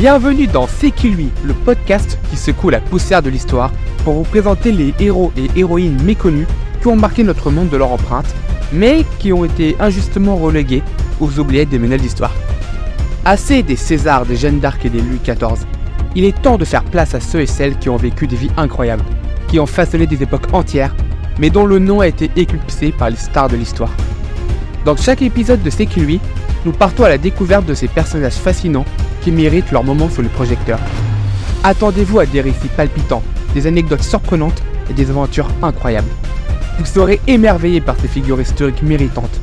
Bienvenue dans C'est qui lui, le podcast qui secoue la poussière de l'histoire pour vous présenter les héros et héroïnes méconnus qui ont marqué notre monde de leur empreinte, mais qui ont été injustement relégués aux oubliettes des ménelles d'histoire. Assez des Césars, des Jeanne d'Arc et des Louis XIV. Il est temps de faire place à ceux et celles qui ont vécu des vies incroyables, qui ont façonné des époques entières, mais dont le nom a été éclipsé par les stars de l'histoire. Dans chaque épisode de C'est qui lui, nous partons à la découverte de ces personnages fascinants qui méritent leur moment sous le projecteur. Attendez-vous à des récits palpitants, des anecdotes surprenantes et des aventures incroyables. Vous serez émerveillé par ces figures historiques méritantes,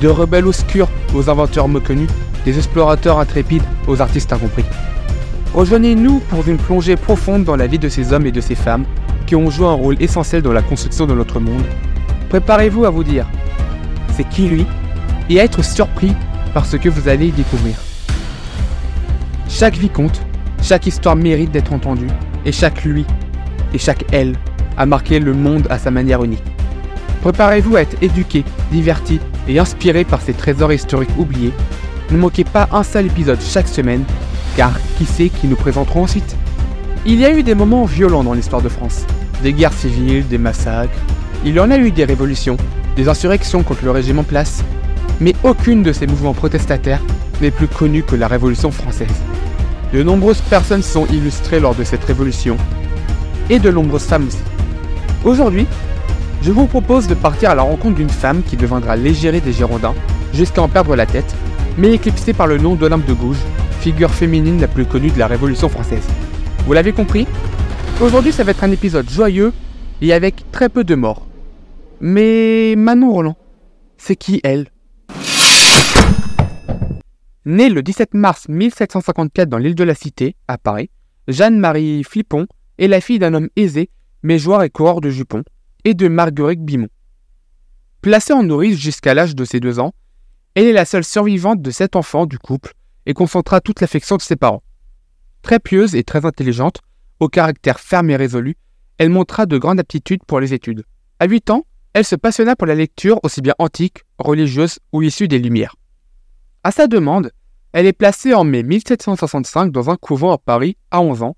de rebelles obscurs aux inventeurs méconnus, des explorateurs intrépides aux artistes incompris. Rejoignez-nous pour une plongée profonde dans la vie de ces hommes et de ces femmes qui ont joué un rôle essentiel dans la construction de notre monde. Préparez-vous à vous dire, c'est qui lui et à être surpris par ce que vous allez y découvrir. Chaque vie compte, chaque histoire mérite d'être entendue, et chaque lui et chaque elle a marqué le monde à sa manière unique. Préparez-vous à être éduqué, diverti et inspiré par ces trésors historiques oubliés. Ne manquez pas un seul épisode chaque semaine, car qui sait qui nous présenteront ensuite Il y a eu des moments violents dans l'histoire de France. Des guerres civiles, des massacres. Il y en a eu des révolutions, des insurrections contre le régime en place, mais aucune de ces mouvements protestataires n'est plus connue que la Révolution française. De nombreuses personnes sont illustrées lors de cette révolution, et de nombreuses femmes aussi. Aujourd'hui, je vous propose de partir à la rencontre d'une femme qui deviendra l'égérie des Girondins, jusqu'à en perdre la tête, mais éclipsée par le nom d'Olympe de Gouges, figure féminine la plus connue de la Révolution française. Vous l'avez compris Aujourd'hui, ça va être un épisode joyeux et avec très peu de morts. Mais Manon Roland, c'est qui elle? Née le 17 mars 1754 dans l'île de la Cité, à Paris, Jeanne-Marie Flippon est la fille d'un homme aisé, mais joueur et coureur de jupons, et de Marguerite Bimon. Placée en nourrice jusqu'à l'âge de ses deux ans, elle est la seule survivante de sept enfants du couple et concentra toute l'affection de ses parents. Très pieuse et très intelligente, au caractère ferme et résolu, elle montra de grandes aptitudes pour les études. À 8 ans, elle se passionna pour la lecture aussi bien antique, religieuse ou issue des Lumières. À sa demande, elle est placée en mai 1765 dans un couvent à Paris à 11 ans,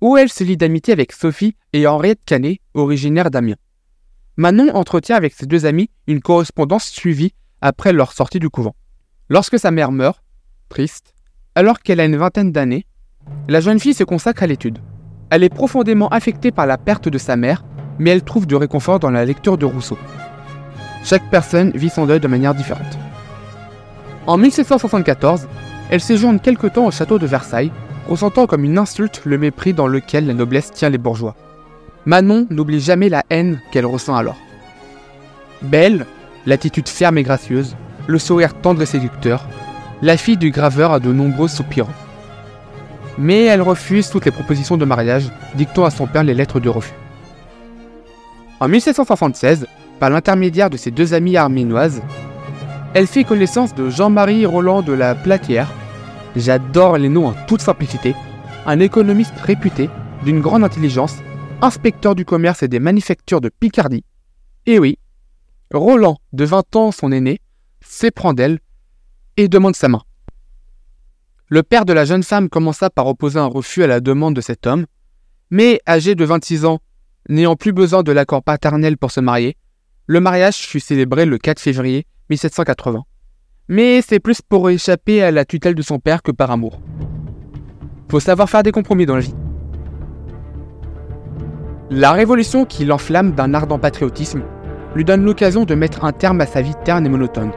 où elle se lie d'amitié avec Sophie et Henriette Canet, originaire d'Amiens. Manon entretient avec ses deux amis une correspondance suivie après leur sortie du couvent. Lorsque sa mère meurt, triste, alors qu'elle a une vingtaine d'années, la jeune fille se consacre à l'étude. Elle est profondément affectée par la perte de sa mère, mais elle trouve du réconfort dans la lecture de Rousseau. Chaque personne vit son deuil de manière différente. En 1774, elle séjourne quelque temps au château de Versailles, ressentant comme une insulte le mépris dans lequel la noblesse tient les bourgeois. Manon n'oublie jamais la haine qu'elle ressent alors. Belle, l'attitude ferme et gracieuse, le sourire tendre et séducteur, la fille du graveur a de nombreux soupirants. Mais elle refuse toutes les propositions de mariage, dictant à son père les lettres de refus. En 1776, par l'intermédiaire de ses deux amies arménoises, elle fait connaissance de Jean-Marie Roland de la Platière. J'adore les noms en toute simplicité. Un économiste réputé, d'une grande intelligence, inspecteur du commerce et des manufactures de Picardie. Et oui, Roland, de 20 ans son aîné, s'éprend d'elle et demande sa main. Le père de la jeune femme commença par opposer un refus à la demande de cet homme, mais âgé de 26 ans, n'ayant plus besoin de l'accord paternel pour se marier, le mariage fut célébré le 4 février 1780. Mais c'est plus pour échapper à la tutelle de son père que par amour. Faut savoir faire des compromis dans la vie. La révolution qui l'enflamme d'un ardent patriotisme lui donne l'occasion de mettre un terme à sa vie terne et monotone.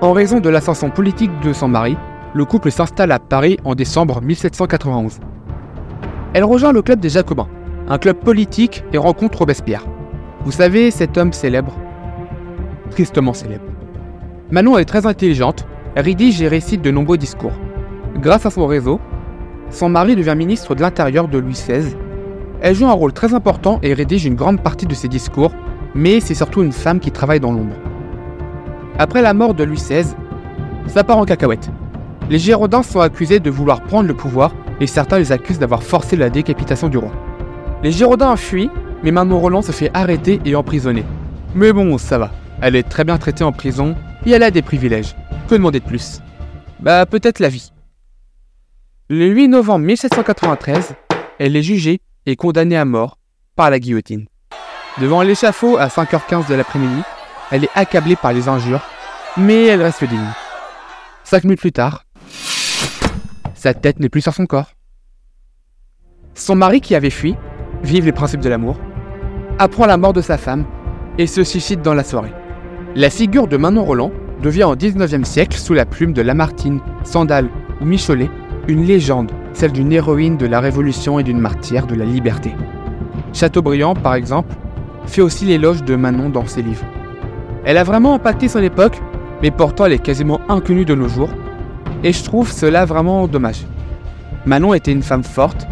En raison de l'ascension politique de son mari, le couple s'installe à Paris en décembre 1791. Elle rejoint le club des Jacobins, un club politique et rencontre Robespierre. Vous savez, cet homme célèbre Tristement célèbre. Manon est très intelligente, rédige et récite de nombreux discours. Grâce à son réseau, son mari devient ministre de l'Intérieur de Louis XVI. Elle joue un rôle très important et rédige une grande partie de ses discours, mais c'est surtout une femme qui travaille dans l'ombre. Après la mort de Louis XVI, ça part en cacahuète. Les Girondins sont accusés de vouloir prendre le pouvoir et certains les accusent d'avoir forcé la décapitation du roi. Les Girondins fuient, mais Manon Roland se fait arrêter et emprisonner. Mais bon, ça va. Elle est très bien traitée en prison et elle a des privilèges. Que demander de plus? Bah peut-être la vie. Le 8 novembre 1793, elle est jugée et condamnée à mort par la guillotine. Devant l'échafaud à 5h15 de l'après-midi, elle est accablée par les injures, mais elle reste digne. Cinq minutes plus tard, sa tête n'est plus sur son corps. Son mari qui avait fui, vive les principes de l'amour, apprend la mort de sa femme et se suicide dans la soirée. La figure de Manon Roland devient au 19e siècle, sous la plume de Lamartine, Sandal ou Michelet, une légende, celle d'une héroïne de la Révolution et d'une martyre de la liberté. Chateaubriand, par exemple, fait aussi l'éloge de Manon dans ses livres. Elle a vraiment impacté son époque, mais pourtant elle est quasiment inconnue de nos jours, et je trouve cela vraiment dommage. Manon était une femme forte,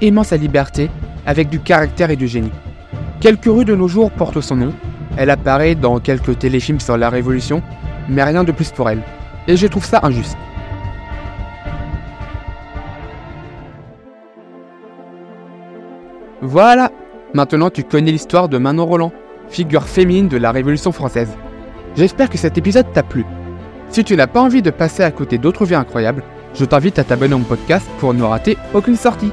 aimant sa liberté, avec du caractère et du génie. Quelques rues de nos jours portent son nom, elle apparaît dans quelques téléfilms sur la Révolution, mais rien de plus pour elle. Et je trouve ça injuste. Voilà, maintenant tu connais l'histoire de Manon Roland, figure féminine de la Révolution française. J'espère que cet épisode t'a plu. Si tu n'as pas envie de passer à côté d'autres vies incroyables, je t'invite à t'abonner à mon podcast pour ne rater aucune sortie.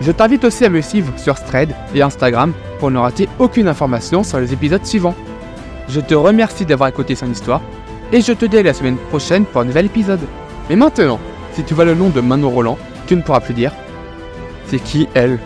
Je t'invite aussi à me suivre sur Thread et Instagram pour ne rater aucune information sur les épisodes suivants. Je te remercie d'avoir écouté son histoire et je te dis à la semaine prochaine pour un nouvel épisode. Mais maintenant, si tu vois le nom de Manon Roland, tu ne pourras plus dire c'est qui elle?